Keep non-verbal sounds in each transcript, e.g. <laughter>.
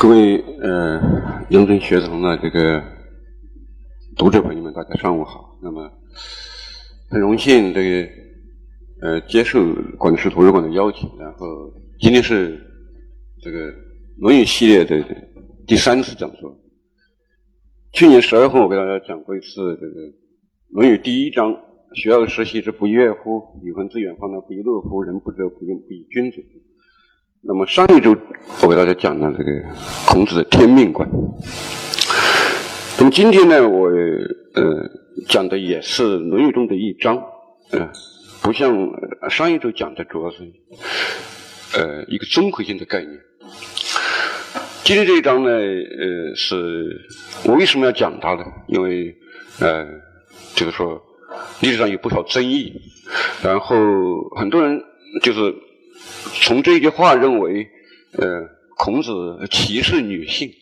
各位呃，雍正学堂的这个读者朋友们，大家上午好。那么很荣幸这个呃接受广州市图书馆的邀请，然后今天是这个《论语》系列的第三次讲座。去年十二份我给大家讲过一次这个《论语》第一章“学而时习之，不亦乎？有朋自远方来，不亦乐乎？人不知不愠，不亦君子。”那么上一周我给大家讲了这个孔子的天命观。那么今天呢，我呃讲的也是《论语》中的一章，呃，不像上一周讲的主要是呃一个综合性的概念。今天这一章呢，呃，是我为什么要讲它呢？因为呃，就是说历史上有不少争议，然后很多人就是。从这句话认为，呃，孔子歧视女性，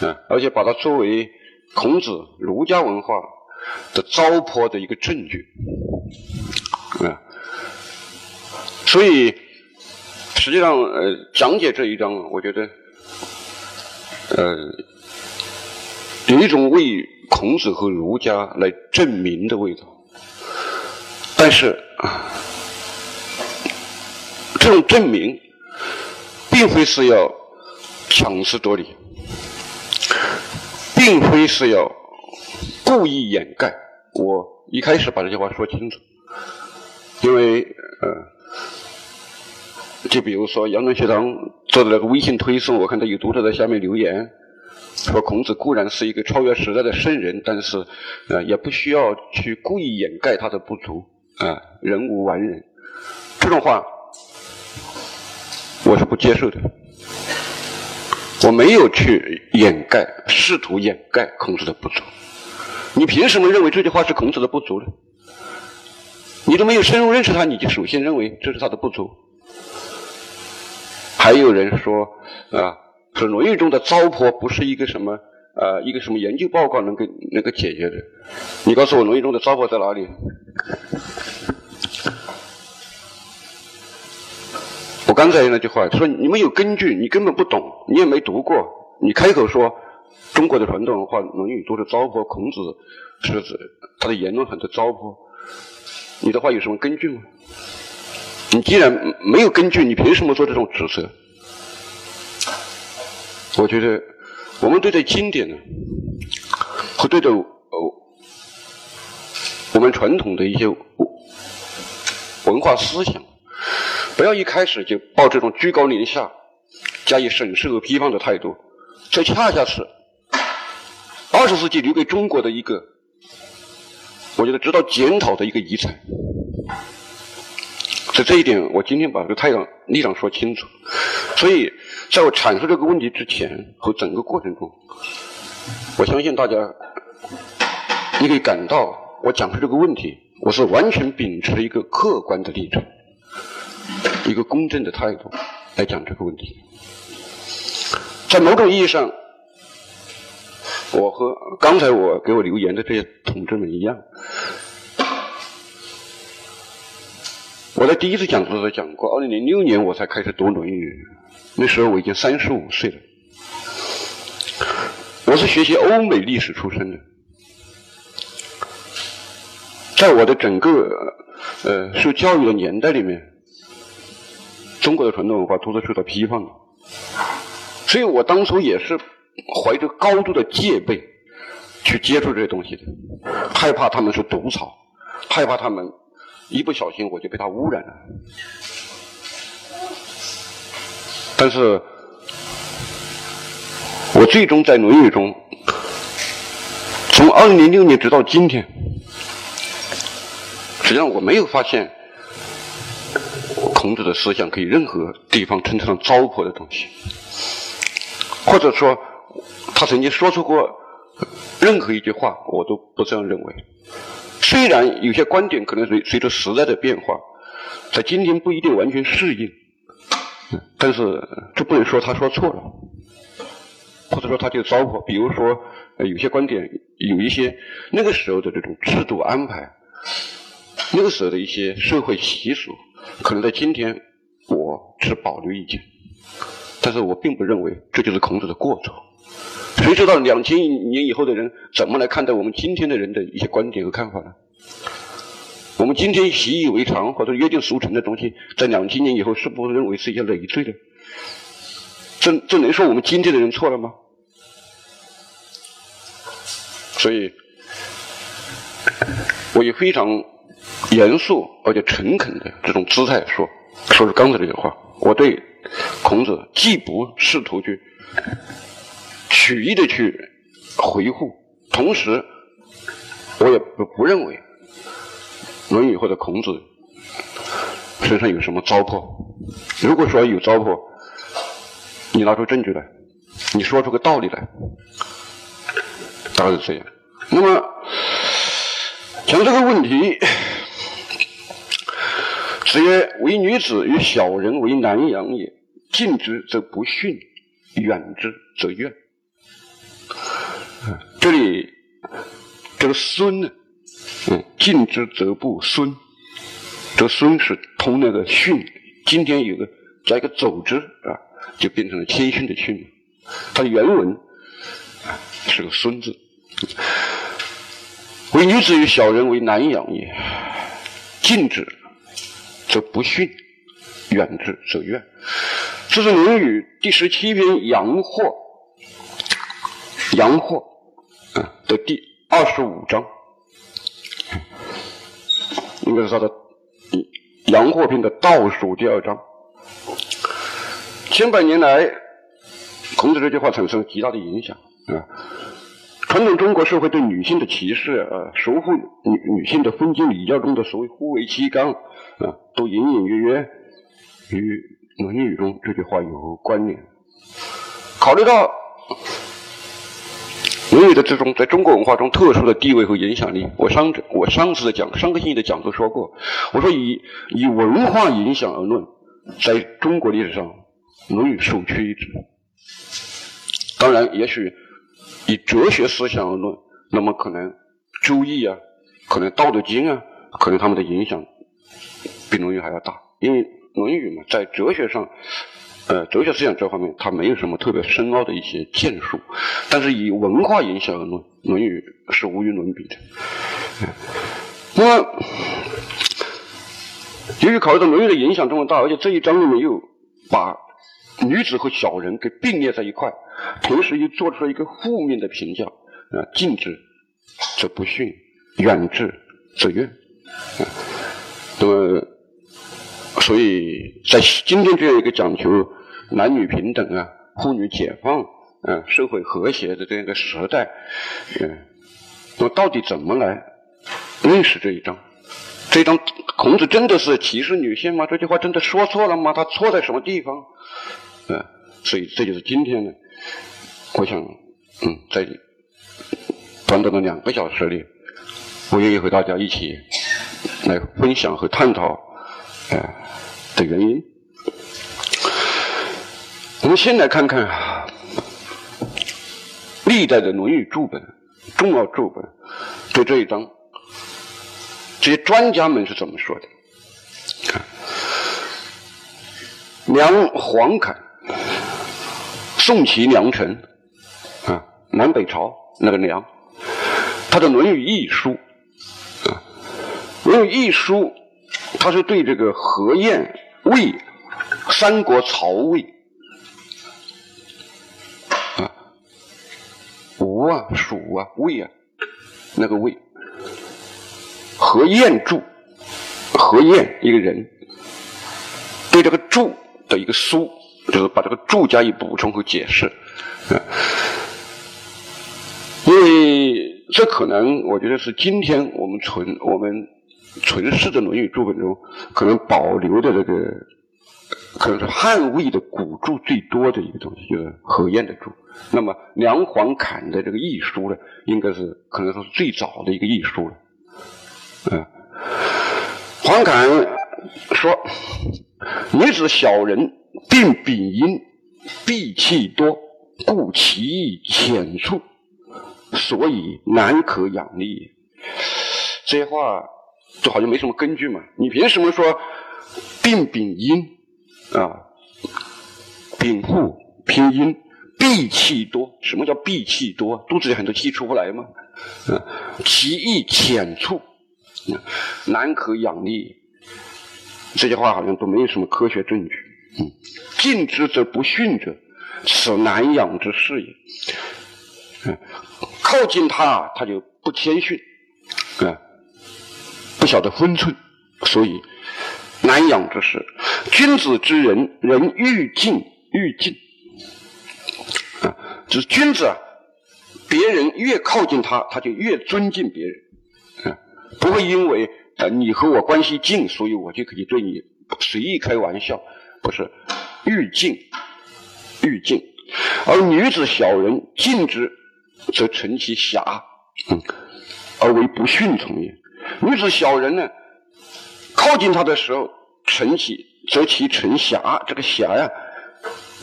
啊，而且把它作为孔子儒家文化的糟粕的一个证据，啊，所以实际上，呃，讲解这一章，我觉得，呃，有一种为孔子和儒家来证明的味道，但是啊。这种证明，并非是要强词夺理，并非是要故意掩盖。我一开始把这句话说清楚，因为呃，就比如说杨东学堂做的那个微信推送，我看到有读者在下面留言，说孔子固然是一个超越时代的圣人，但是呃，也不需要去故意掩盖他的不足啊，人无完人。这种话。我是不接受的，我没有去掩盖，试图掩盖孔子的不足。你凭什么认为这句话是孔子的不足呢？你都没有深入认识他，你就首先认为这是他的不足。还有人说啊，说《论语》中的糟粕不是一个什么啊，一个什么研究报告能够能够解决的。你告诉我，《论语》中的糟粕在哪里？刚才那句话说你没有根据，你根本不懂，你也没读过，你开口说中国的传统文化《论语》都是糟粕，孔子是指他的言论很多糟粕，你的话有什么根据吗？你既然没有根据，你凭什么做这种指责？我觉得我们对待经典呢，和对待哦我们传统的一些文化思想。不要一开始就抱这种居高临下、加以审视和批判的态度，这恰恰是二十世纪留给中国的一个，我觉得值得检讨的一个遗产。在这一点，我今天把这个太阳立场说清楚。所以，在我阐述这个问题之前和整个过程中，我相信大家，你可以感到我讲出这个问题，我是完全秉持一个客观的立场。一个公正的态度来讲这个问题，在某种意义上，我和刚才我给我留言的这些同志们一样，我在第一次讲座时候讲过，二零零六年我才开始读《论语》，那时候我已经三十五岁了，我是学习欧美历史出身的，在我的整个呃受教育的年代里面。中国的传统文化都是受到批判的，所以我当初也是怀着高度的戒备去接触这些东西的，害怕他们是毒草，害怕他们一不小心我就被他污染了。但是，我最终在《论语》中，从二零零六年直到今天，实际上我没有发现。孔子的思想可以任何地方称得上糟粕的东西，或者说他曾经说出过任何一句话，我都不这样认为。虽然有些观点可能随随着时代的变化，在今天不一定完全适应，但是这不能说他说错了，或者说他就糟粕。比如说，有些观点有一些那个时候的这种制度安排，那个时候的一些社会习俗。可能在今天，我持保留意见，但是我并不认为这就是孔子的过错。谁知道两千年以后的人怎么来看待我们今天的人的一些观点和看法呢？我们今天习以为常或者约定俗成的东西，在两千年以后是不是认为是一些累赘的？这这能说我们今天的人错了吗？所以，我也非常严肃而且诚恳的这种姿态说，说出刚才这句话。我对孔子既不试图去曲意的去回复，同时我也不不认为。《论语》或者孔子身上有什么糟粕？如果说有糟粕，你拿出证据来，你说出个道理来，大概是这样。那么讲这个问题，子曰：“为女子与小人为难养也，近之则不逊，远之则怨。”这里这个“孙”呢？嗯，近之则不孙，这孙是通那个训。今天有个加一个走之啊，就变成了谦逊的逊。它的原文是个孙字。为女子与小人为难养也，近之则不逊，远之则怨。这是《论语》第十七篇《阳货》阳货啊的第二十五章。应该是他的《阳货篇》的倒数第二章。千百年来，孔子这句话产生了极大的影响啊！传统中国社会对女性的歧视啊，守护女女性的封建礼教中的所谓“夫为妻纲”啊，都隐隐约约与《论语》中这句话有关联。考虑到。《论语》的这种在中国文化中特殊的地位和影响力，我上我上次的讲上个星期的讲座说过，我说以以文化影响而论，在中国历史上，《论语》首屈一指。当然，也许以哲学思想而论，那么可能《周易》啊，可能《道德经》啊，可能他们的影响比《论语》还要大，因为《论语》嘛，在哲学上。呃，哲学思想这方面，它没有什么特别深奥的一些建树，但是以文化影响而论，《论语》是无与伦比的。那么，由于考虑到《论语》的影响这么大，而且这一章里面又把女子和小人给并列在一块，同时又做出了一个负面的评价，啊，近之则不逊，远之则怨。那么。所以在今天这样一个讲求男女平等啊、妇女解放、嗯、社会和谐的这样一个时代，嗯，那么到底怎么来认识这一章？这一章孔子真的是歧视女性吗？这句话真的说错了吗？他错在什么地方？嗯，所以这就是今天呢，我想，嗯，在短短的两个小时里，我愿意和大家一起来分享和探讨，哎。的原因，我们先来看看，历代的《论语》注本、重要注本对这一章，这些专家们是怎么说的？看，梁黄侃，宋齐梁陈啊，南北朝那个梁，他的《论语译书》啊，《论语译书》，他是对这个何晏。魏，三国曹魏啊，吴啊，蜀啊，魏啊，那个魏，何晏注，何晏一个人，对这个注的一个书，就是把这个注加以补充和解释，啊，因为这可能我觉得是今天我们存我们。存世的《论语》注本中，可能保留的这个，可能是汉魏的古注最多的一个东西，就是何晏的注。那么梁黄侃的这个译书呢，应该是可能说是最早的一个译书了。嗯，黄侃说：“女子小人，病丙阴，闭气多，故其意浅促，所以难可养力。”这些话。就好像没什么根据嘛？你凭什么说病丙阴啊？禀赋拼音，闭气多。什么叫闭气多？肚子里很多气出不来吗？嗯，其意浅促，难可养力。这些话好像都没有什么科学证据。嗯，近之则不逊者，此难养之事也。嗯，靠近他，他就不谦逊，啊，不晓得分寸，所以难养之事。君子之人，人愈敬愈敬，啊，就是君子啊，别人越靠近他，他就越尊敬别人，啊，不会因为啊你和我关系近，所以我就可以对你随意开玩笑，不是，欲静，欲静，而女子小人静之。则成其侠，嗯，而为不逊从也。女子小人呢，靠近他的时候，成其则其成侠。这个侠呀，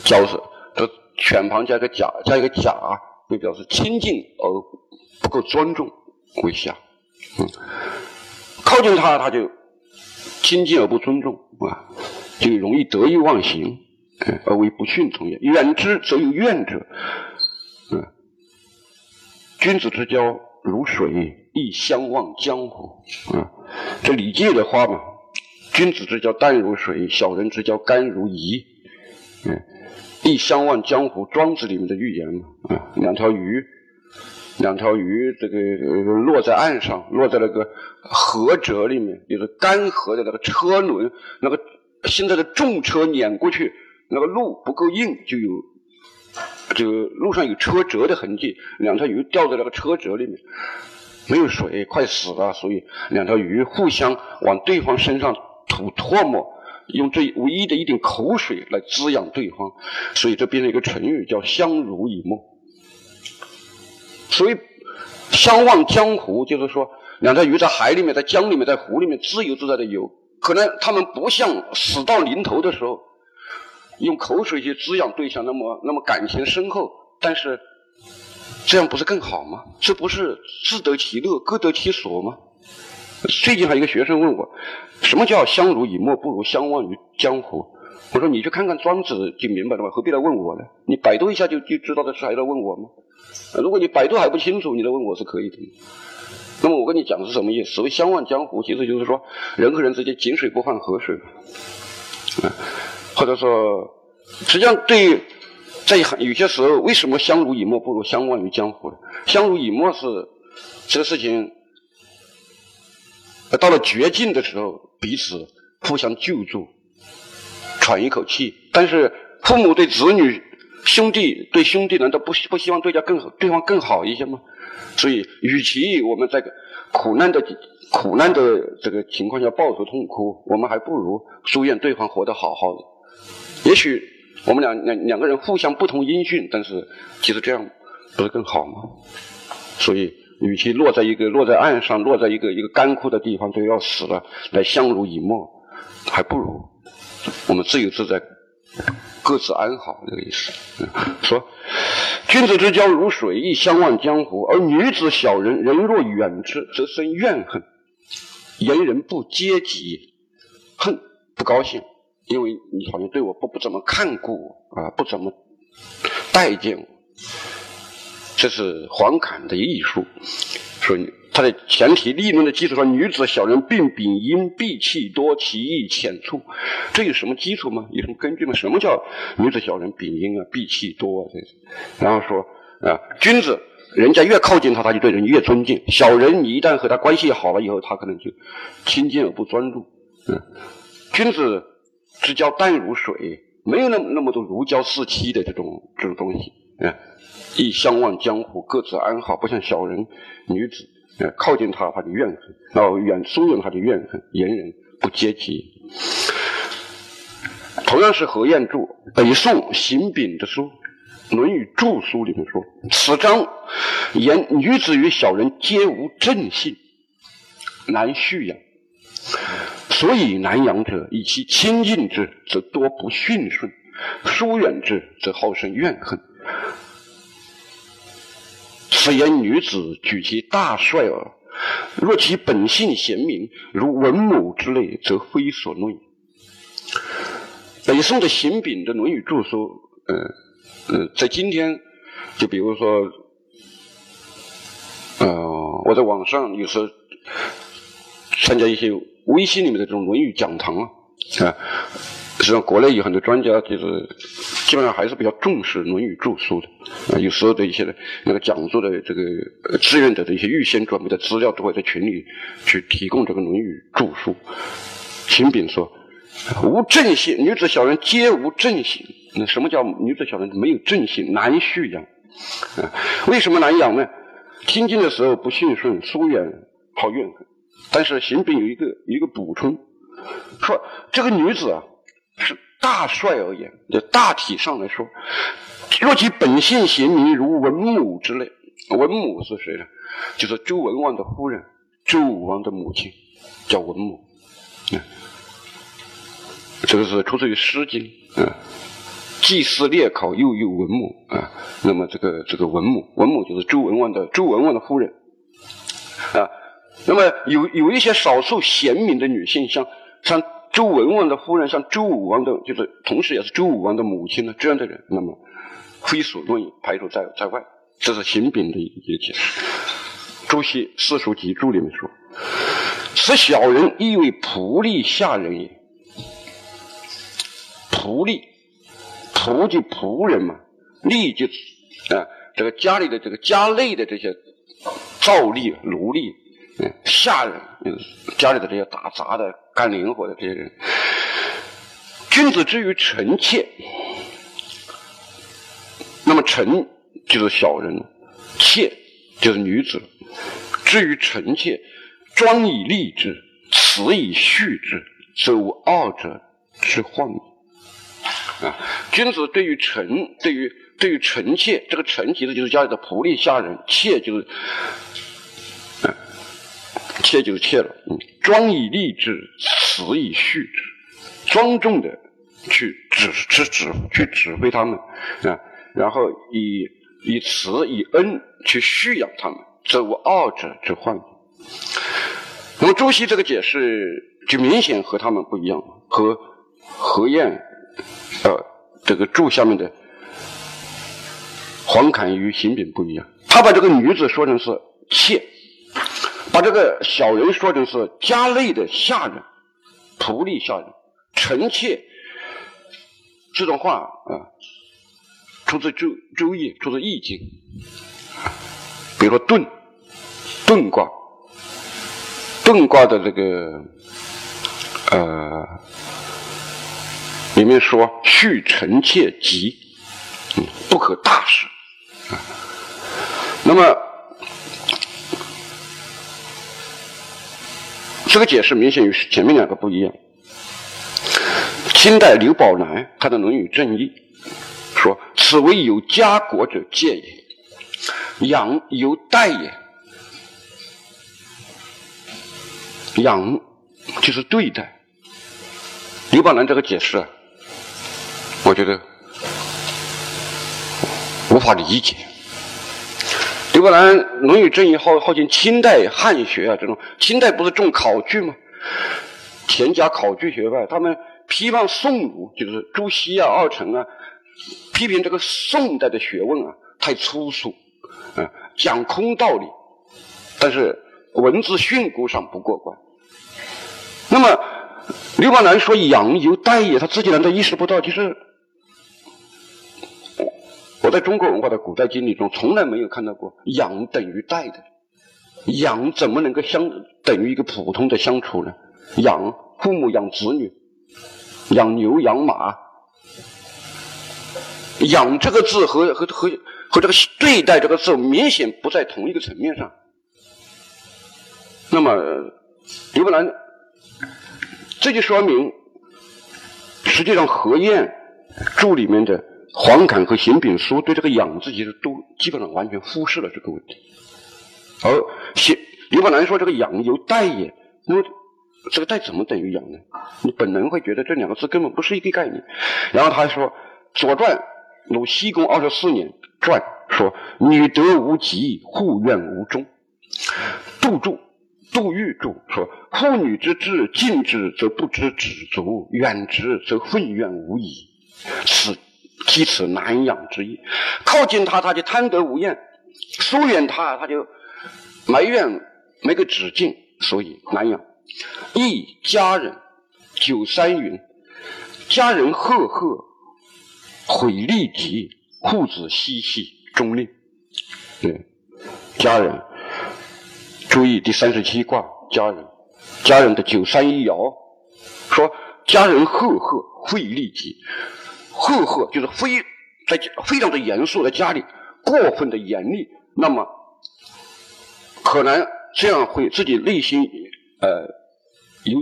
叫是这犬旁加个甲，加一个甲，就表示亲近而不够尊重为侠。嗯，靠近他，他就亲近而不尊重啊，就容易得意忘形，嗯而为不逊从也。远之则有怨者。嗯君子之交如水，亦相忘江湖。啊，这礼记的话嘛，君子之交淡如水，小人之交甘如饴。嗯，亦相忘江湖。庄子里面的寓言嘛，啊，两条鱼，两条鱼，这个落在岸上，落在那个河辙里面，就是干涸的那个车轮，那个现在的重车碾过去，那个路不够硬，就有。这个路上有车辙的痕迹，两条鱼掉在那个车辙里面，没有水，快死了，所以两条鱼互相往对方身上吐唾沫，用这唯一的一点口水来滋养对方，所以这变成一个成语，叫相濡以沫。所以相忘江湖，就是说两条鱼在海里面、在江里面、在湖里面自由自在的游，可能他们不像死到临头的时候。用口水去滋养对象，那么那么感情深厚，但是这样不是更好吗？这不是自得其乐，各得其所吗？最近还有一个学生问我，什么叫相濡以沫不如相忘于江湖？我说你去看看庄子就明白了吧，何必来问我呢？你百度一下就就知道的事，还来问我吗？如果你百度还不清楚，你来问我是可以的。那么我跟你讲的是什么意思？所谓相忘江湖，其实就是说人和人之间井水不犯河水。或者说，实际上对于，在有些时候，为什么相濡以沫不如相忘于江湖呢？相濡以沫是这个事情，到了绝境的时候，彼此互相救助，喘一口气。但是父母对子女、兄弟对兄弟，难道不不希望对家更好，对方更好一些吗？所以，与其我们在苦难的苦难的这个情况下抱头痛哭，我们还不如祝愿对方活得好好的。也许我们两两两个人互相不同音讯，但是其实这样不是更好吗？所以，与其落在一个落在岸上，落在一个一个干枯的地方都要死了，来相濡以沫，还不如我们自由自在，各自安好这个意思。说，君子之交如水，亦相忘江湖；而女子小人，人若远之，则生怨恨，言人不接己，恨不高兴。因为你好像对我不不怎么看顾啊，不怎么待见我，这是黄侃的艺术。所以他的前提立论的基础上，女子小人并秉阴闭气多，其意浅促。这有什么基础吗？有什么根据吗？什么叫女子小人秉阴啊，闭气多啊？这是。然后说啊，君子人家越靠近他，他就对人越尊敬；小人你一旦和他关系好了以后，他可能就亲近而不专注。嗯，君子。之交淡如水，没有那么那么多如胶似漆的这种这种东西啊！亦相忘江湖，各自安好，不像小人女子，靠近他他就怨恨，然后远疏远他就怨恨，言人不接济。同样是何晏著北宋邢炳的书《论语注书》里面说：“此章言女子与小人皆无正性，难蓄养。”所以难养者，以其亲近之，则多不驯顺；疏远之，则好生怨恨。此言女子举其大帅耳。若其本性贤明，如文母之类，则非所论。北宋的邢炳的《论语注疏》呃呃，在今天，就比如说，呃，我在网上有时候参加一些微信里面的这种《论语》讲堂啊，啊，实际上国内有很多专家就是基本上还是比较重视《论语》著书的，啊，有时候的一些那个讲座的这个志愿者的一些预先准备的资料都会在群里去提供这个《论语》著书。秦炳说。无正性，女子小人皆无正性。那什么叫女子小人没有正性？难蓄养。啊，为什么难养呢？听经的时候不信顺，疏远，好怨恨。但是秦炳有一个一个补充，说这个女子啊，是大帅而言，就大体上来说，若其本性贤明，如文母之类。文母是谁呢？就是周文王的夫人，周武王的母亲，叫文母。这个是出自于《诗经》啊，祭祀列考又有文母啊。那么这个这个文母，文母就是周文王的周文王的夫人啊。那么有有一些少数贤明的女性，像像周文王的夫人，像周武王的，就是同时也是周武王的母亲呢，这样的人，那么非所论，排除在在外。这是行炳的一个解释。朱熹《四书集注》里面说：“此小人亦为仆隶下人也。”仆隶，仆就仆人嘛，隶就啊，这个家里的这个家内的这些造隶奴隶，下人，家里的这些打杂的、干零活的这些人。君子之于臣妾，那么臣就是小人，妾就是女子。至于臣妾，庄以立之，辞以序之，则无二者之患也。啊，君子对于臣，对于对于臣妾，这个臣其实就是家里的仆隶下人，妾就是，妾就是妾了。嗯，庄以立之，辞以序之，庄重的去指指指去指挥他们啊，然后以以慈以恩去蓄养他们，则无二者之患。那么朱熹这个解释就明显和他们不一样，和何晏。呃，这个注下面的黄侃与邢炳不一样，他把这个女子说成是妾，把这个小人说成是家内的下人、仆隶下人、臣妾。这种话啊，出自周周易，出自易经。比如说遁，遁卦，遁卦的这个呃。里面说：“续臣妾吉，不可大事。”啊，那么这个解释明显与前面两个不一样。清代刘宝南他的《论语正义》说：“此为有家国者戒也，养犹待也。养就是对待。”刘宝南这个解释。我觉得无法理解。刘伯南《论语正义》好号称清代汉学啊，这种清代不是重考据吗？钱家考据学派，他们批判宋儒，就是朱熹啊、二程啊，批评这个宋代的学问啊太粗俗，啊讲空道理，但是文字训诂上不过关。那么刘伯南说“养由待也”，他自己难道意识不到？就是。我在中国文化的古代经历中，从来没有看到过养等于待的。养怎么能够相等于一个普通的相处呢？养父母养子女，养牛养马，养这个字和和和和这个对待这个字明显不在同一个层面上。那么刘伯南，这就说明，实际上何晏注里面的。黄侃和邢炳书对这个“养”字其实都基本上完全忽视了这个问题，而写刘伯南说这个“养”由代也，那么这个“代”怎么等于“养”呢？你本能会觉得这两个字根本不是一个概念。然后他说，《左传》鲁僖公二十四年传说：“女德无极，护怨无终。”杜注、杜预注说：“妇女之志，近之则不知止足，远之则愤怨无已。”此积此难养之意。靠近他，他就贪得无厌；疏远他，他就埋怨没个止境，所以难养。一家人，九三云：家人赫赫，毁利己；父子嬉戏，终令。对，家人。注意第三十七卦，家人，家人的九三一爻，说家人赫赫，会利己。赫赫就是非在非常的严肃，在家里过分的严厉，那么可能这样会自己内心呃有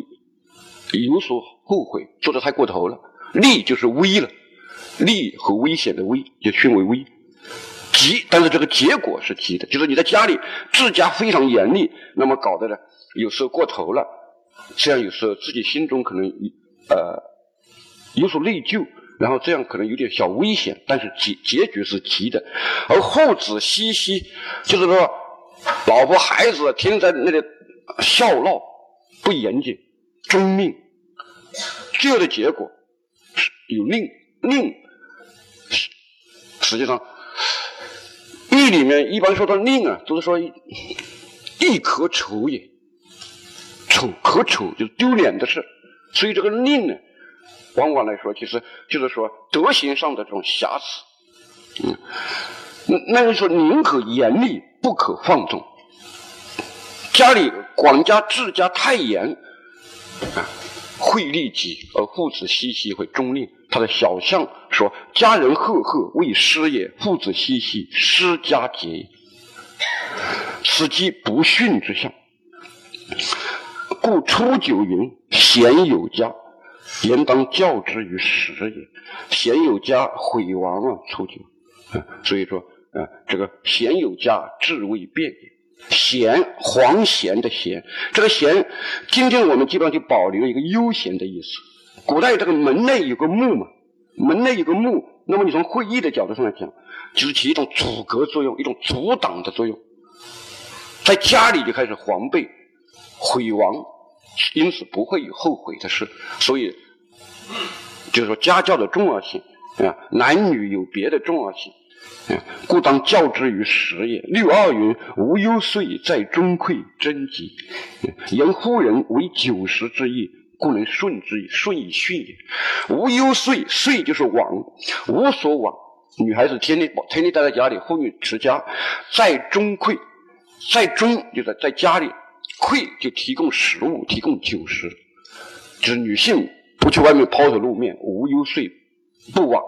有所后悔，做的太过头了。利就是危了，利和危险的危就称为危。急，但是这个结果是急的，就是你在家里自家非常严厉，那么搞得呢有时候过头了，这样有时候自己心中可能呃有所内疚。然后这样可能有点小危险，但是结结局是吉的。而后子嬉戏，就是说，老婆孩子天天在那里笑闹，不严谨，遵命。最后的结果有令令，实际上义里面一般说到令啊，都是说义可丑也，丑可丑就是丢脸的事，所以这个令呢。往往来说，其实就是说德行上的这种瑕疵，嗯，那那就说宁可严厉，不可放纵。家里管家治家太严，啊，会利己；而父子嬉戏会中令。他的小象说：“家人赫赫，为师也；父子嬉戏，师家节。”此即不逊之象。故初九云：“贤有家。”言当教之于时也。贤有家，毁亡啊，初九。<laughs> 所以说，啊，这个贤有家，治未变也。贤，黄贤的贤，这个贤，今天我们基本上就保留一个悠闲的意思。古代这个门内有个木嘛，门内有个木，那么你从会议的角度上来讲，就是起一种阻隔作用，一种阻挡的作用。在家里就开始防备毁亡。因此不会有后悔的事，所以就是说家教的重要性啊，男女有别的重要性啊，故当教之于时也。六二云：无忧岁在中馈贞吉，言夫人为九十之意，故能顺之以，顺以训也。无忧岁，岁就是往，无所往。女孩子天天天天待在家里，妇女持家，在中馈，在中就是在家里。馈就提供食物，提供酒食，就是女性不去外面抛头露面，无忧岁，不往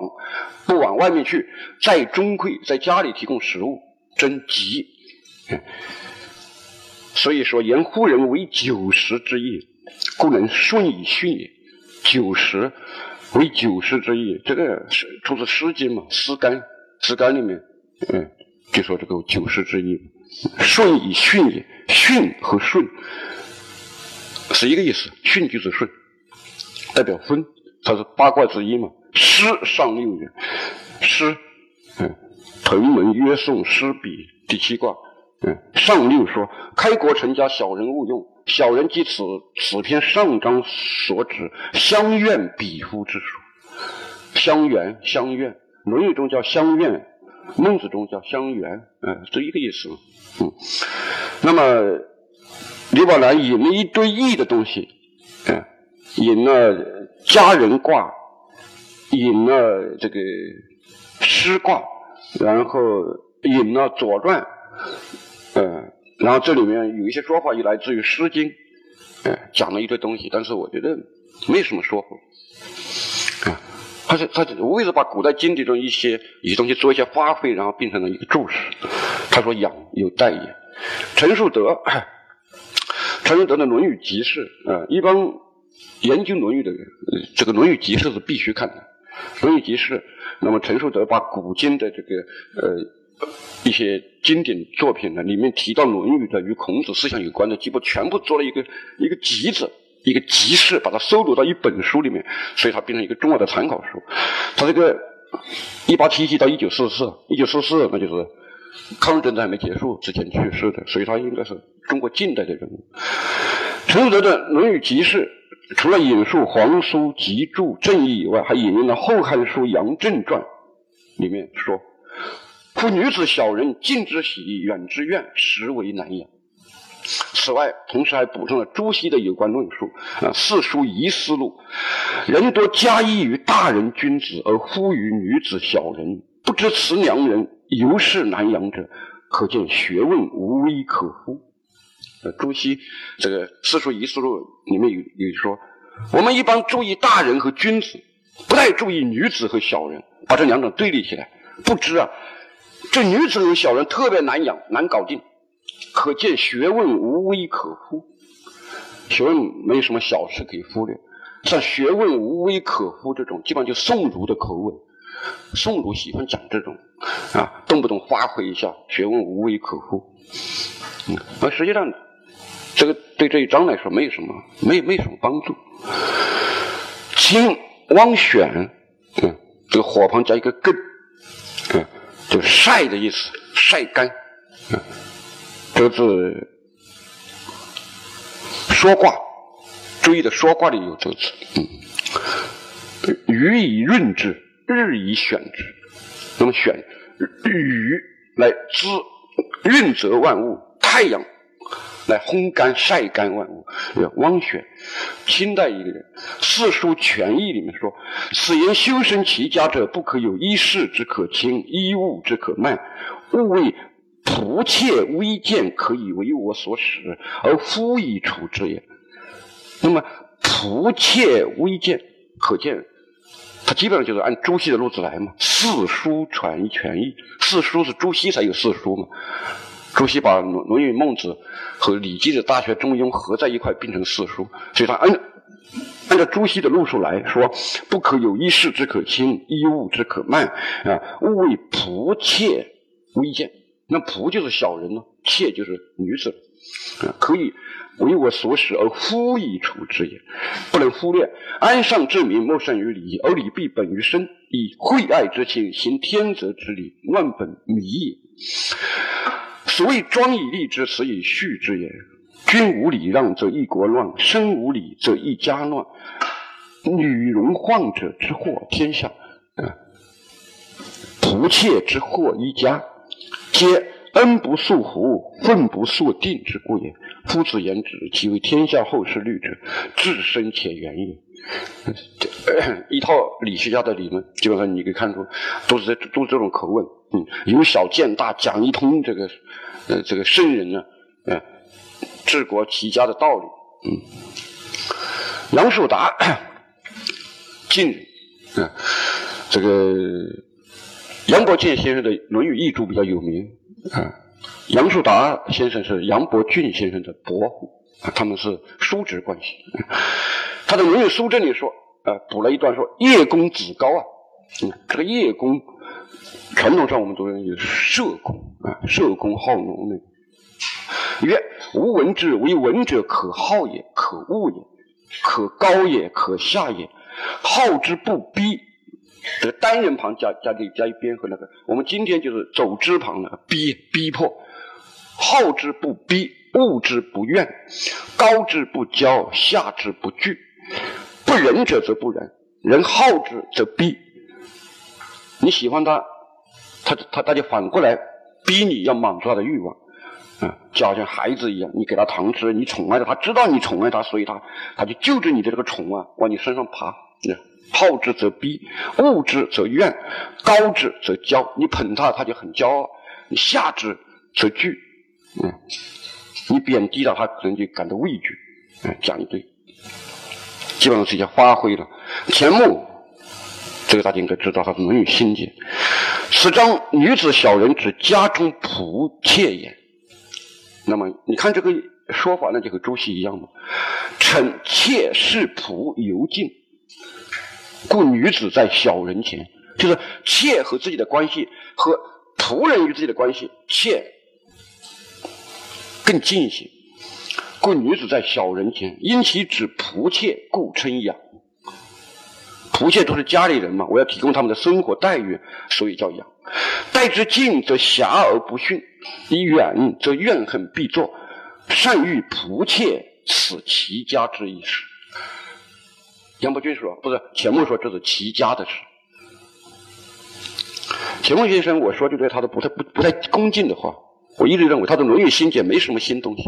不往外面去，在中馈，在家里提供食物，真吉。<laughs> 所以说，言夫人为酒食之意，故能顺以训也。酒食为酒食之意，这个是出自《诗经》嘛，《诗干》《诗干》里面，嗯，就说这个酒食之意。顺以训也，训和顺是一个意思。训就是顺，代表分，它是八卦之一嘛。师上六元，师，嗯，屯门约颂师比第七卦，嗯，上六说开国成家，小人勿用。小人即此此篇上章所指相怨比夫之属。相怨相怨，《论语》中叫相怨，《孟子》中叫相缘，嗯，这一个意思。嗯，那么李宝兰引了一堆易的东西，嗯，引了家人卦，引了这个诗卦，然后引了左传，嗯，然后这里面有一些说法也来自于《诗经》，嗯，讲了一堆东西，但是我觉得没什么说服，啊。他是他无非是把古代经典中一些一些东西做一些发挥，然后变成了一个注释。他说：“养有待也。”陈树德，<clears throat> 陈树德的《论语集释》啊，一般研究《论语》的人这个《论语集释》是必须看的，《论语集释》。那么陈树德把古今的这个呃一些经典作品呢，里面提到《论语》的与孔子思想有关的，几乎全部做了一个一个集子。一个集市，把它收录到一本书里面，所以它变成一个重要的参考书。他这个一八七七到一九四四，一九四四那就是抗日战争还没结束之前去世的，所以他应该是中国近代的人物。陈树德的《论语集释》，除了引述黄书集注正义以外，还引用了《后汉书·杨震传》里面说：“夫女子小人，近之喜，远之怨，实为难养。”此外，同时还补充了朱熹的有关论述啊，《四书遗思路》：“人多加益于大人君子，而忽于女子小人，不知此良人，尤是难养者，可见学问无微可乎。”呃，朱熹这个《四书遗思路》里面有有说，我们一般注意大人和君子，不太注意女子和小人，把这两种对立起来，不知啊，这女子和小人特别难养，难搞定。可见学问无微可忽，学问没有什么小事可以忽略。像学问无微可忽这种，基本上就宋儒的口吻。宋儒喜欢讲这种，啊，动不动发挥一下学问无微可忽。嗯，而实际上，这个对这一章来说没有什么，没没什么帮助。清汪选，嗯，这个火旁加一个艮，嗯，就晒的意思，晒干，嗯。这字说卦，注意的说卦里有这个字，嗯，雨以润之，日以选之。那么选雨来滋润泽万物，太阳来烘干晒干万物。汪选，清代一个人，《四书全义》里面说：“此言修身齐家者，不可有一事之可轻，一物之可慢，勿谓。”仆妾微贱，可以为我所使，而夫以处之也。那么仆妾微贱，可见他基本上就是按朱熹的路子来嘛。四书传全义，四书是朱熹才有四书嘛。朱熹把《论语》《孟子》和《礼记》的《大学》《中庸》合在一块，变成四书。所以他按按照朱熹的路数来说，不可有一事之可轻，一物之可慢啊。勿谓仆妾微贱。那仆就是小人呢，妾就是女子，啊，可以为我所使而夫以处之也，不能忽略。安上治民，莫善于礼，而礼必本于身，以惠爱之情行天泽之礼，万本迷也。所谓庄以立之，此以序之也。君无礼让，则一国乱；身无礼，则一家乱。女容晃者之祸天下，啊，仆妾之祸一家。皆恩不素乎，愤不素定之故也。夫子言之，其为天下后世虑者，至深且远也。<coughs> 一套理学家的理论，基本上你可以看出，都是这都是这种口吻。嗯，由小见大，讲一通这个呃这个圣人呢，呃治国齐家的道理。嗯，杨树达，<coughs> 近，嗯，这个。杨伯峻先生的《论语译注》比较有名啊，杨树达先生是杨伯峻先生的伯父，他们是叔侄关系。<laughs> 他的《论语书证》里说，啊，补了一段说：“叶公子高啊，这个叶公，传统上我们都认为社公啊，社公好农的。曰：吾闻之，为文者可好也，可恶也，可高也，可下也，好之不逼。”这个单人旁加加这加一边和那个，我们今天就是走之旁的逼逼迫，好之不逼，恶之不怨，高之不骄，下之不惧，不仁者则不仁，人好之则逼。你喜欢他，他他他就反过来逼你要满足他的欲望，啊，就好像孩子一样，你给他糖吃，你宠爱他，他知道你宠爱他，所以他他就就着你的这个宠啊，往你身上爬，好之则逼，恶之则怨，高之则骄。你捧他，他就很骄傲；你下之则惧，嗯，你贬低了他，可能就感到畏惧。嗯，讲一堆，基本上是些发挥了。钱穆，这个大家应该知道，他是《论语心解》。此章女子小人指家中仆妾也。那么你看这个说法，呢就和朱熹一样嘛。臣妾是仆尤敬。故女子在小人前，就是妾和自己的关系和仆人与自己的关系，妾更近一些。故女子在小人前，因其指仆妾，故称养。仆妾都是家里人嘛，我要提供他们的生活待遇，所以叫养。待之近则侠而不逊，以远则怨恨必作。善欲仆妾，此其家之意事。杨伯峻说：“不是，钱穆说这是齐家的事。钱穆先生，我说就对他的不太不不太恭敬的话，我一直认为他的《论语心解》没什么新东西。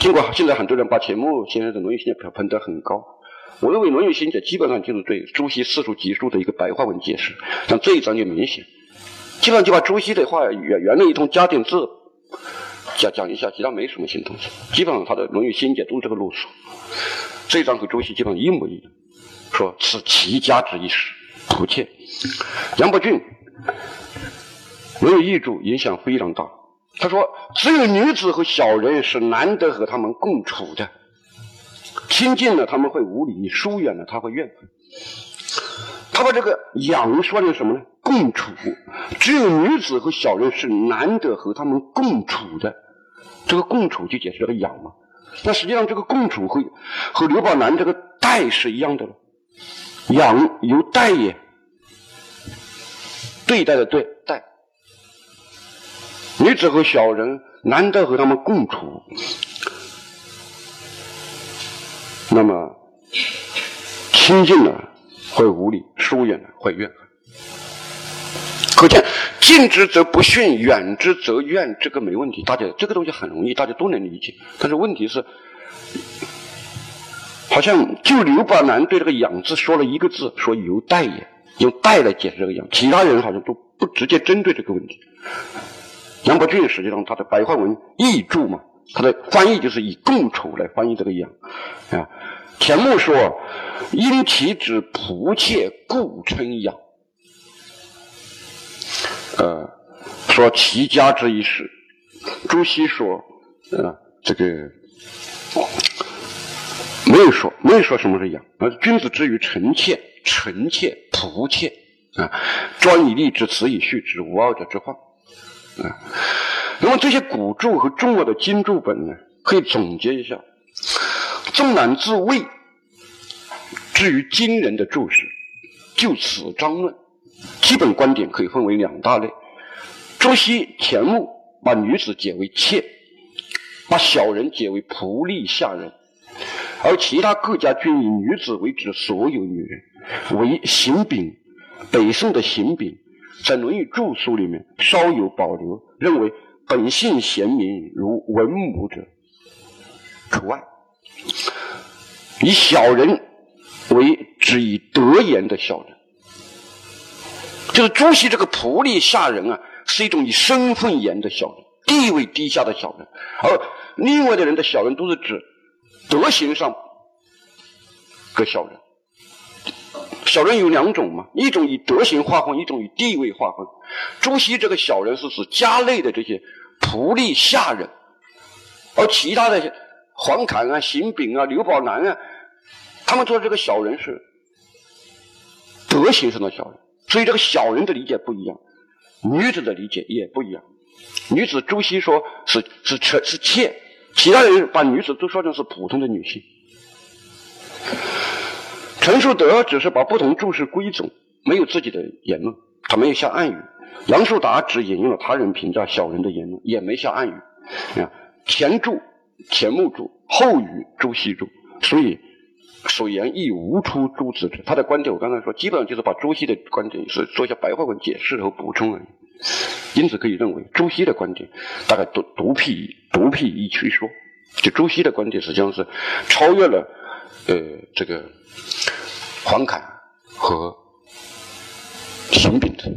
尽管现在很多人把钱穆先生的《论语心解》捧得很高，我认为《论语心解》基本上就是对朱熹四书集注的一个白话文解释。像这一章就明显，基本上就把朱熹的话原原来一通，加点字，讲讲一下，其他没什么新东西。基本上他的《论语心解》都是这个路数。这一章和朱熹基本一模一样，说此齐家之一史，不见。杨伯峻。没有译注，影响非常大。他说：“只有女子和小人是难得和他们共处的，亲近了他们会无礼，疏远了他会怨恨。”他把这个养说成什么呢？共处，只有女子和小人是难得和他们共处的。这个共处就解释这个养嘛。那实际上这个共处和和刘宝南这个待是一样的了。养由待也。对待的对待，女子和小人难得和他们共处，那么亲近了会无礼，疏远了会怨恨。可见近之则不逊，远之则怨，这个没问题。大家这个东西很容易，大家都能理解。但是问题是，好像就刘宝南对这个“养”字说了一个字，说犹待也。用“代”来解释这个“养”，其他人好像都不直接针对这个问题。杨伯峻实际上他的白话文译注嘛，他的翻译就是以“共丑”来翻译这个“养”啊。田牧说：“因其子仆妾，故称养。”呃，说齐家之一事。朱熹说：“呃，这个没有说，没有说什么是养，而君子之于臣妾。”臣妾、仆妾啊，专以利之，辞以序之，无二者之患啊。那么这些古注和中国的经注本呢，可以总结一下：纵览自魏至于今人的注释，就此章论，基本观点可以分为两大类。朱熹、钱穆把女子解为妾，把小人解为仆隶下人，而其他各家均以女子为指所有女人。为行丙，北宋的行丙在《论语注疏》里面稍有保留，认为本性贤明如文母者除外，以小人为指以德言的小人，就是朱熹这个仆隶下人啊，是一种以身份言的小人，地位低下的小人，而另外的人的小人都是指德行上的小人。小人有两种嘛，一种以德行划分，一种以地位划分。朱熹这个小人是指家内的这些仆隶下人，而其他的黄侃啊、邢炳啊、刘宝南啊，他们做这个小人是德行上的小人，所以这个小人的理解不一样，女子的理解也不一样。女子朱熹说是是妾是妾，其他人把女子都说成是普通的女性。陈树德只是把不同注释归总，没有自己的言论，他没有下暗语。杨树达只引用了他人评价小人的言论，也没下暗语。啊，前注、前目注、后语朱熹注，所以所言亦无出朱子者。他的观点，我刚才说，基本上就是把朱熹的观点是做一下白话文解释和补充而已。因此可以认为，朱熹的观点大概独独辟独辟一区说，就朱熹的观点实际上是超越了呃这个。黄侃和邢炳的，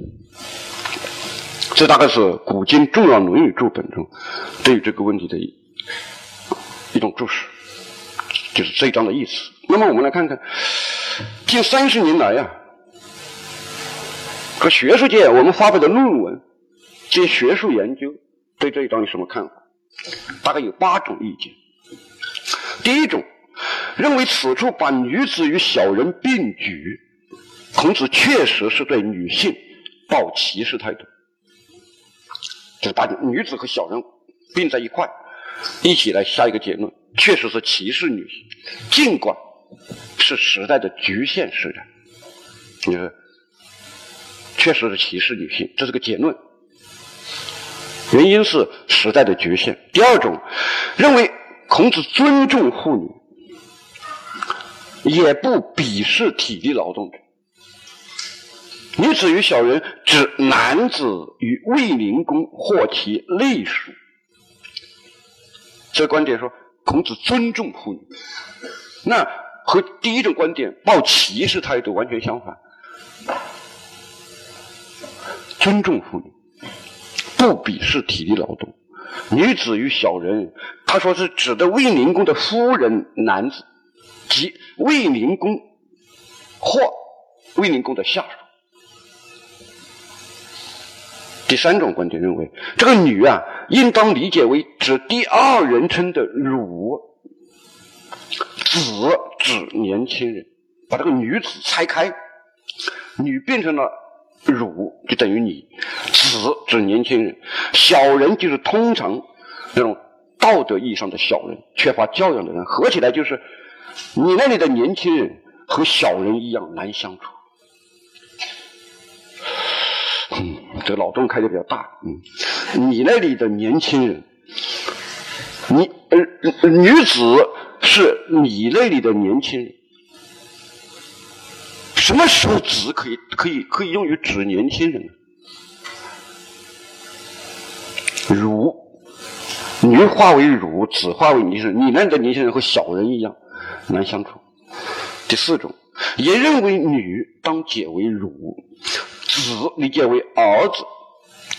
这大概是古今重要《论语》注本中对于这个问题的一种注释，就是这一章的意思。那么我们来看看，近三十年来呀，和学术界我们发表的论文，这些学术研究对这一章有什么看法？大概有八种意见。第一种。认为此处把女子与小人并举，孔子确实是对女性抱歧视态度，就是把女子和小人并在一块，一起来下一个结论，确实是歧视女性，尽管是时代的局限使然，你说，确实是歧视女性，这是个结论，原因是时代的局限。第二种，认为孔子尊重妇女。也不鄙视体力劳动者，女子与小人指男子与卫灵公或其类属。这观点说，孔子尊重妇女，那和第一种观点抱歧视态度完全相反。尊重妇女，不鄙视体力劳动。女子与小人，他说是指的卫灵公的夫人男子，即卫灵公或卫灵公的下属。第三种观点认为，这个“女”啊，应当理解为指第二人称的“汝”，“子”指年轻人，把这个“女子”拆开，“女”变成了“汝”，就等于你；“子”指年轻人，小人就是通常那种道德意义上的小人，缺乏教养的人，合起来就是你那里的年轻人和小人一样难相处。这个脑洞开的比较大。嗯，你那里的年轻人，你呃女子是你那里的年轻人，什么时候“子”可以可以可以用于指年轻人呢？如女化为汝，子化为你是你那里的年轻人和小人一样难相处。第四种，也认为女当解为汝。子理解为儿子，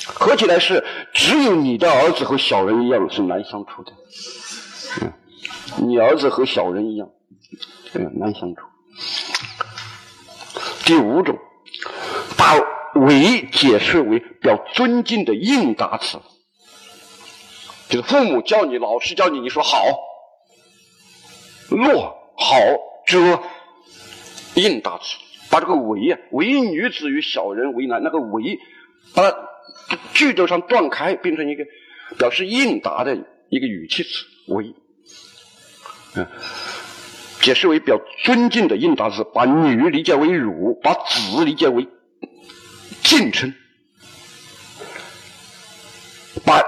合起来是只有你的儿子和小人一样是难相处的。嗯，你儿子和小人一样，嗯，难相处。第五种，把为解释为表尊敬的应答词，就是父母叫你，老师叫你，你说好，落好遮应答词。把这个为啊，为女子与小人为难，那个为，把它句头上断开，变成一个表示应答的一个语气词为，嗯，解释为表尊敬的应答词，把女理解为汝，把子理解为敬称，把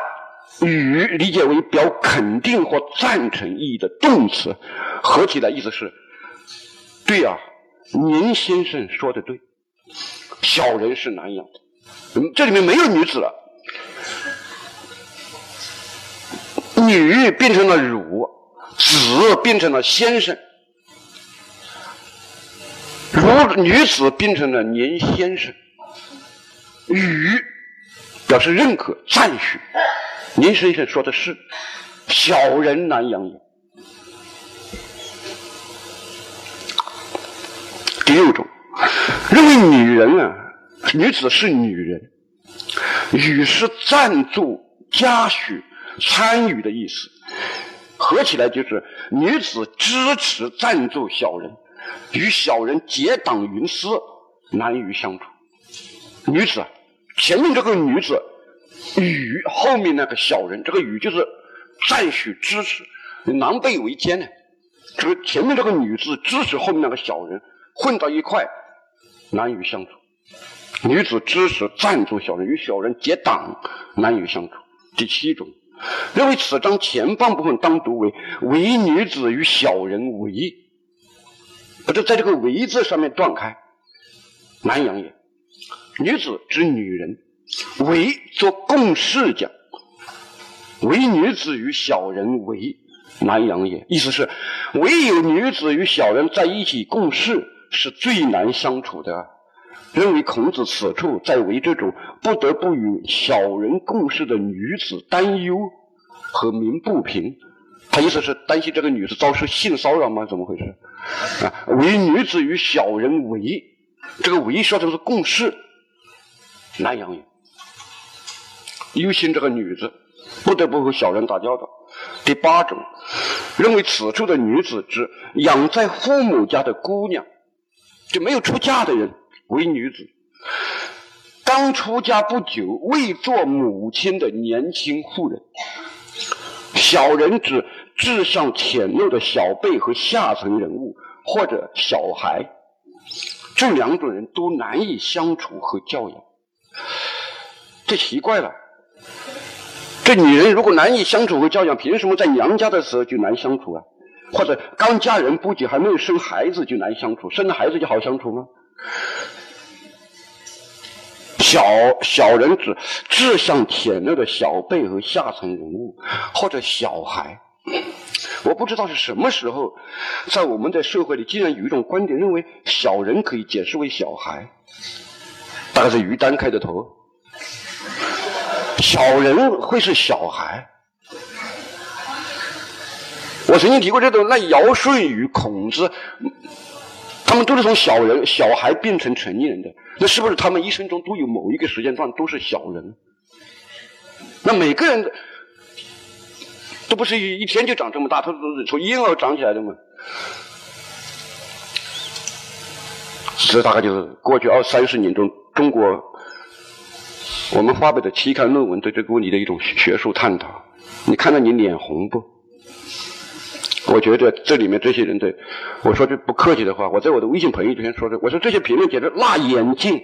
与理解为表肯定或赞成意义的动词，合起来意思是，对啊。您先生说的对，小人是难养的。嗯，这里面没有女子了，女变成了汝，子变成了先生，如女子变成了您先生，与表示认可赞许，您先生说的是，小人难养也。六种，认为女人啊，女子是女人，与是赞助、嘉许、参与的意思，合起来就是女子支持、赞助小人，与小人结党营私，难于相处。女子前面这个女子与后面那个小人，这个与就是赞许、支持，狼狈为奸呢。这个前面这个女子支持后面那个小人。混到一块，难以相处。女子支持赞助小人，与小人结党，难以相处。第七种，认为此章前半部分当读为“唯女子与小人为”，不是在这个“为”字上面断开，难养也。女子指女人，为做共事讲，唯女子与小人为难养也。意思是，唯有女子与小人在一起共事。是最难相处的。认为孔子此处在为这种不得不与小人共事的女子担忧和鸣不平。他意思是担心这个女子遭受性骚扰吗？怎么回事？啊，为女子与小人为，这个为说成是共事，难养也。忧心这个女子不得不和小人打交道。第八种，认为此处的女子指养在父母家的姑娘。就没有出嫁的人为女子，刚出家不久未做母亲的年轻妇人，小人指志向浅陋的小辈和下层人物或者小孩，这两种人都难以相处和教养。这奇怪了，这女人如果难以相处和教养，凭什么在娘家的时候就难相处啊？或者刚嫁人不久还没有生孩子就难相处，生了孩子就好相处吗？小小人指志向浅陋的小辈和下层人物，或者小孩。我不知道是什么时候，在我们的社会里，竟然有一种观点认为小人可以解释为小孩。大概是于丹开的头，小人会是小孩。我曾经提过这种，那尧舜禹孔子，他们都是从小人、小孩变成成年人的。那是不是他们一生中都有某一个时间段都是小人？那每个人都不是一一天就长这么大，他都是从婴儿长起来的嘛。这大概就是过去二三十年中，中国我们发表的期刊论文对这个问题的一种学术探讨。你看到你脸红不？我觉得这里面这些人的，我说句不客气的话，我在我的微信朋友圈说的，我说这些评论简直辣眼睛，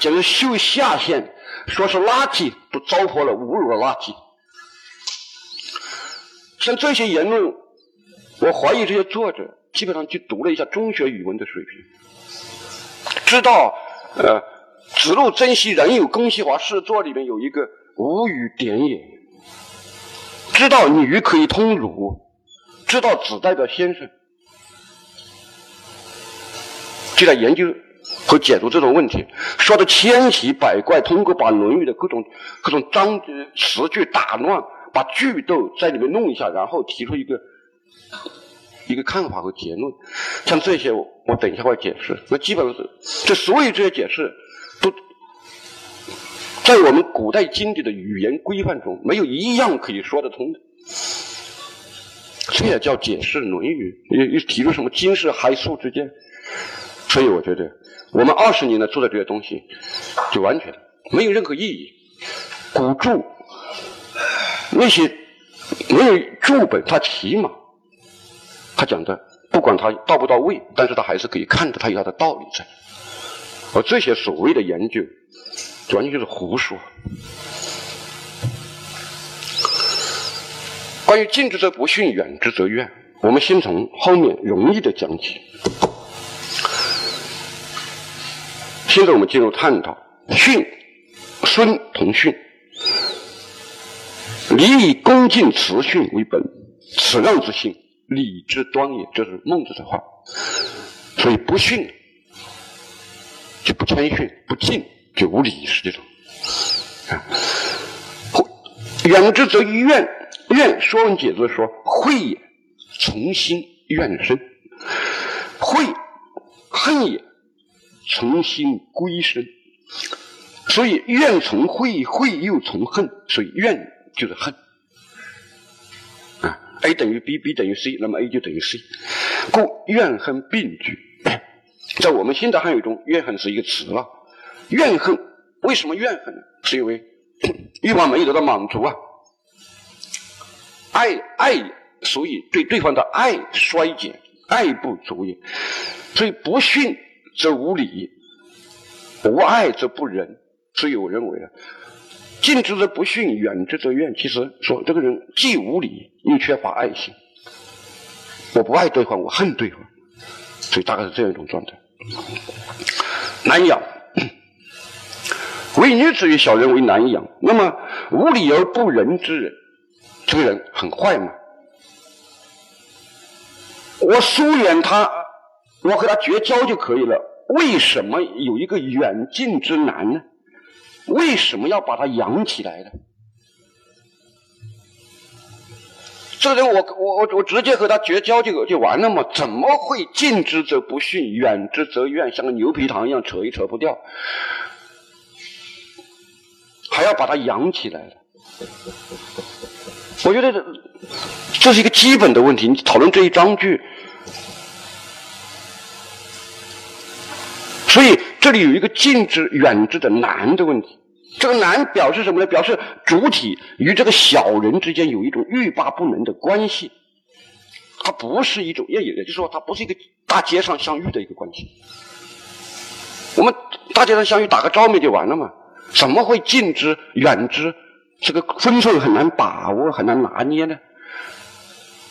简直秀下限，说是垃圾，都糟粕了，侮辱了垃圾。像这些言论，我怀疑这些作者基本上去读了一下中学语文的水平，知道呃，子路珍惜人有公西华诗作里面有一个无语点也，知道女可以通儒。知道子代表先生，就在研究和解读这种问题，说的千奇百怪，通过把《论语》的各种各种章词句打乱，把句逗在里面弄一下，然后提出一个一个看法和结论。像这些，我等一下会解释。那基本上是，这所有这些解释都在我们古代经典的语言规范中，没有一样可以说得通的。这也叫解释《论语》，又又提出什么惊世骇俗之见？所以我觉得，我们二十年来做的这些东西，就完全没有任何意义。古注那些没有注本，他起码他讲的，不管他到不到位，但是他还是可以看出他有他的道理在。而这些所谓的研究，完全就是胡说。关于近之则不逊，远之则怨。我们先从后面容易的讲起。现在我们进入探讨，训孙同训，礼以恭敬辞训为本，此让之性，礼之端也。这是孟子的话。所以不训就不谦逊，不敬就无礼，是这种。远之则怨。怨说文解字说：“慧也，从心怨生；慧，恨也，从心归生。所以怨从慧，慧又从恨，所以怨就是恨。啊，A 等于 B，B 等于 C，那么 A 就等于 C。故怨恨并举。<coughs> 在我们现代汉语中，怨恨是一个词了。怨恨为什么怨恨呢？是因为 <coughs> 欲望没有得到满足啊。”爱爱，所以对对方的爱衰减，爱不足也。所以不训则无礼，不爱则不仁。所以我认为啊，近之则不训，远之则怨。其实说这个人既无礼又缺乏爱心。我不爱对方，我恨对方，所以大概是这样一种状态。难养，<coughs> 为女子与小人为难养。那么无礼而不仁之人。这个人很坏吗？我疏远他，我和他绝交就可以了。为什么有一个远近之难呢？为什么要把他养起来呢？这个人，我我我我直接和他绝交就就完了嘛？怎么会近之则不逊，远之则怨，像个牛皮糖一样扯也扯不掉，还要把他养起来了？我觉得这是一个基本的问题。你讨论这一章句，所以这里有一个近之远之的难的问题。这个难表示什么呢？表示主体与这个小人之间有一种欲罢不能的关系。它不是一种，也也就是说，它不是一个大街上相遇的一个关系。我们大街上相遇打个照面就完了嘛？怎么会近之远之？这个分寸很难把握，很难拿捏呢。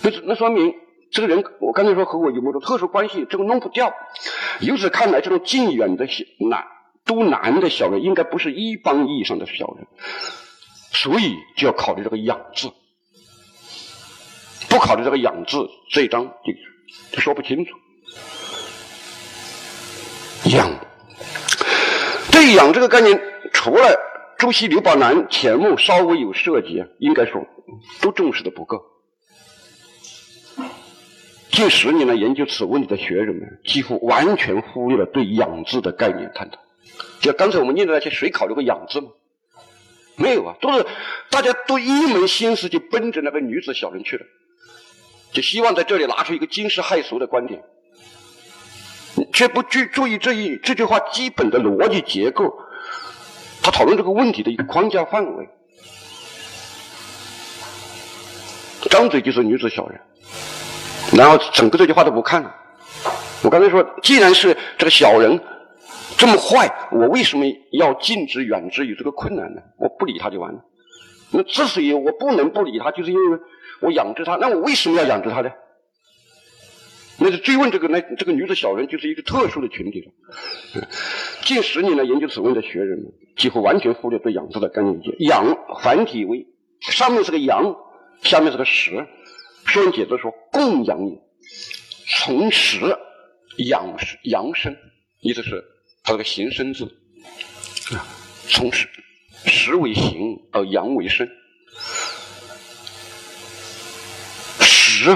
那那说明这个人，我刚才说和我有某种特殊关系，这个弄不掉。由此看来，这种近远的难，都难的小人，应该不是一般意义上的小人，所以就要考虑这个养字。不考虑这个养字，这一章就就说不清楚。养，对养这个概念，除了朱熹、刘宝南、钱穆稍微有涉及，应该说都重视的不够。近十年来研究此问题的学者们，几乎完全忽略了对养字的概念探讨。就刚才我们念的那些，谁考虑过养字吗？没有啊，都是大家都一门心思就奔着那个女子小人去了，就希望在这里拿出一个惊世骇俗的观点，却不注注意这一这句话基本的逻辑结构，他讨论这个问题的一个框架范围。张嘴就是女子小人。然后整个这句话都不看了。我刚才说，既然是这个小人这么坏，我为什么要近之远之有这个困难呢？我不理他就完了。那之所以我不能不理他，就是因为我养着他。那我为什么要养着他呢？那是追问这个那这个女子小人就是一个特殊的群体了。<laughs> 近十年来研究此问的学人们，几乎完全忽略对养字的概念理解。养繁体为上面是个阳，下面是个实。说文解字说：“供养也，从实养养生，意思是它这个形声字啊，从实实为形而养为生。实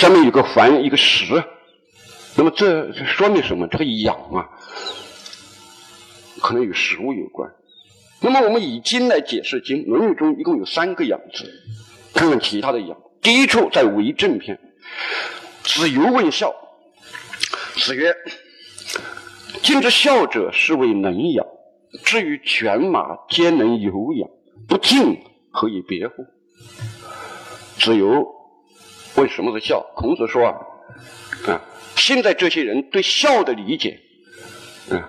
下面有个凡，一个实，那么这说明什么？这个养啊，可能与食物有关。那么我们以经来解释经，《论语》中一共有三个养字。”看看其他的养，第一处在为政篇，子游问孝，子曰：“今之孝者，是谓能养。至于犬马，皆能有养，不敬，何以别乎？”子游为什么是孝？孔子说啊，啊，现在这些人对孝的理解，啊，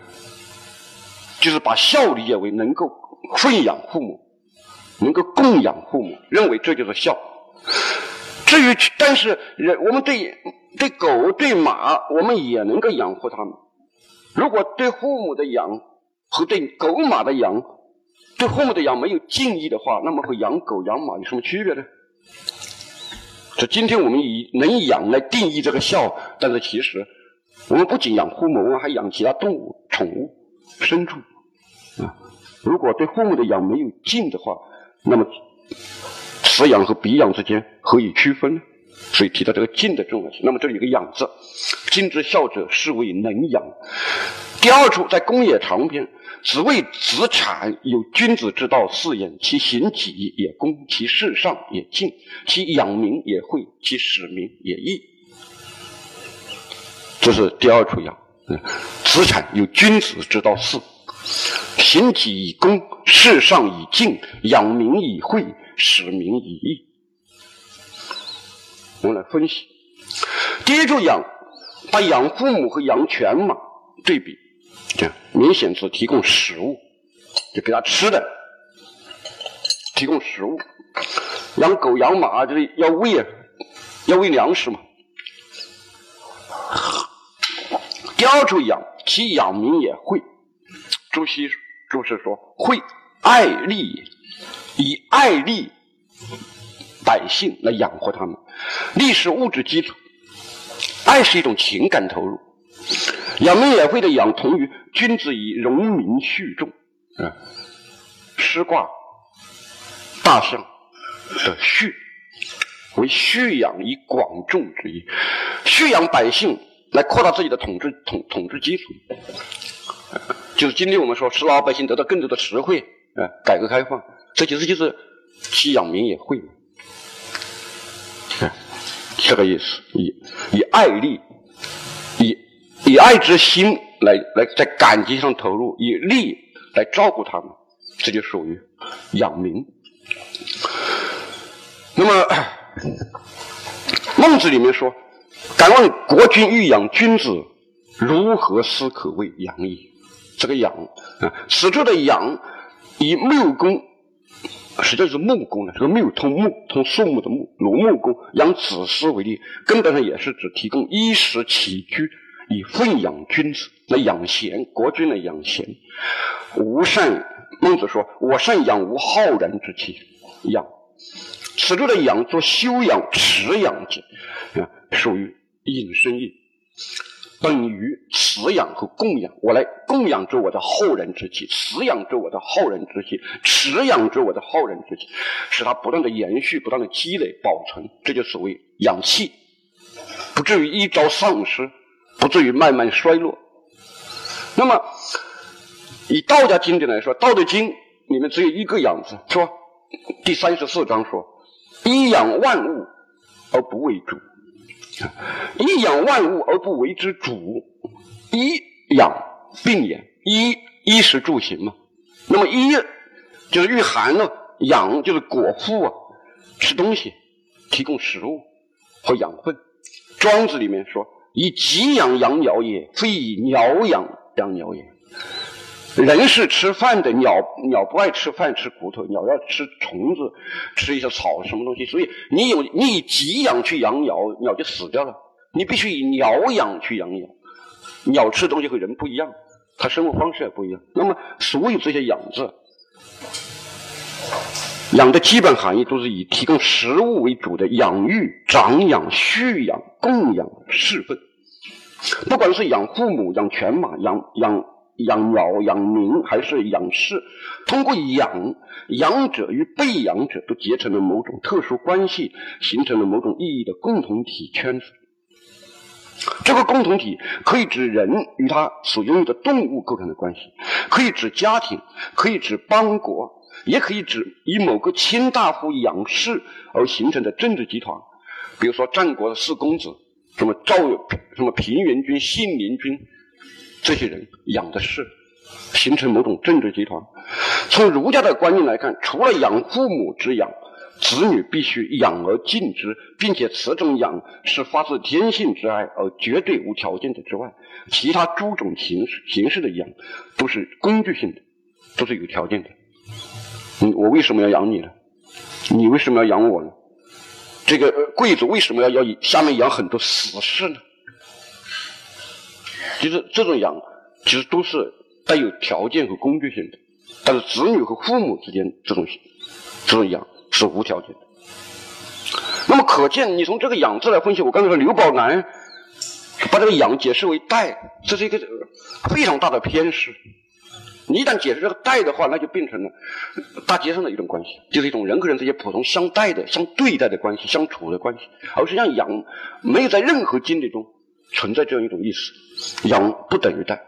就是把孝理解为能够奉养父母。能够供养父母，认为这就是孝。至于，但是人我们对对狗对马，我们也能够养活它们。如果对父母的养和对狗马的养，对父母的养没有敬意的话，那么和养狗养马有什么区别呢？这今天我们以能养来定义这个孝，但是其实我们不仅养父母，我们还养其他动物、宠物、牲畜啊。如果对父母的养没有敬的话，那么，此养和彼养之间何以区分呢？所以提到这个敬的重要性。那么这里有个养字，敬之孝者，是谓能养。第二处在公冶长篇，子谓子产有君子之道四言：其行己也公，其事上也敬，其养民也惠，其使民也义。这是第二处养。子产有君子之道四。行己以公，事上以敬，养民以惠，使民以义。我们来分析。第一处养，把养父母和养犬马对比，这样明显是提供食物，就给他吃的，提供食物。养狗养马就是要喂，要喂粮食嘛。第二处养，其养民也会。朱熹注释说：“会爱利，以爱利百姓来养活他们。利是物质基础，爱是一种情感投入。养民也会的养，同于君子以荣民蓄众啊。师卦大象的蓄为蓄养以广众之意，蓄养百姓来扩大自己的统治统统治基础。”就是今天我们说使老百姓得到更多的实惠，啊，改革开放，这其实就是其养民也会嘛，这个意思，以以爱力，以以爱之心来来在感情上投入，以利来照顾他们，这就属于养民。那么孟子里面说：“敢问国君欲养君子，如何思可谓养矣？”这个养啊，此处的养以木工，实际上是木工的，这个木通木通树木的木，如木工养子思为例，根本上也是指提供衣食起居以奉养君子，来养贤，国君来养贤。吾善，孟子说：“我善养无浩然之气。”养，此处的养做修养、持养者，啊，属于引申义。本于持养和供养，我来供养着我的后人之气，持养着我的后人之气，持养着我的后人之气，使它不断的延续，不断的积累、保存，这就所谓养气，不至于一朝丧失，不至于慢慢衰落。那么，以道家经典来说，《道德经》里面只有一个“养”字，是吧？第三十四章说：“一养万物而不为主。”一养万物而不为之主，一养病也。衣衣食住行嘛，那么衣就是御寒了，养就是果腹啊，吃东西，提供食物和养分。庄子里面说：“以鸡养养鸟也，非以鸟养养鸟也。”人是吃饭的，鸟鸟不爱吃饭，吃骨头；鸟要吃虫子，吃一些草，什么东西。所以你有你以鸡养去养鸟，鸟就死掉了。你必须以鸟养去养鸟，鸟吃的东西和人不一样，它生活方式也不一样。那么所有这些养字，养的基本含义都是以提供食物为主的养育、长养、蓄养、供养、侍奉。不管是养父母、养犬马、养养。养鸟、养民还是养士，通过养，养者与被养者都结成了某种特殊关系，形成了某种意义的共同体圈子。这个共同体可以指人与他所拥有的动物构成的关系，可以指家庭，可以指邦国，也可以指以某个卿大夫养士而形成的政治集团。比如说战国的四公子，什么赵什么平原君、信陵君。这些人养的是，形成某种政治集团。从儒家的观念来看，除了养父母之养，子女必须养而敬之，并且此种养是发自天性之爱而绝对无条件的之外，其他诸种形式形式的养都是工具性的，都是有条件的。嗯，我为什么要养你呢？你为什么要养我呢？这个贵族为什么要要下面养很多死士呢？其实这种养，其实都是带有条件和工具性的，但是子女和父母之间这种这种养是无条件的。那么可见，你从这个“养”字来分析，我刚才说刘宝南把这个“养”解释为“带”，这是一个非常大的偏失。你一旦解释这个“带”的话，那就变成了大街上的一种关系，就是一种人和人之间普通相待的、相对待的关系、相处的关系，而实际上“养”没有在任何经历中。存在这样一种意识，养不等于带。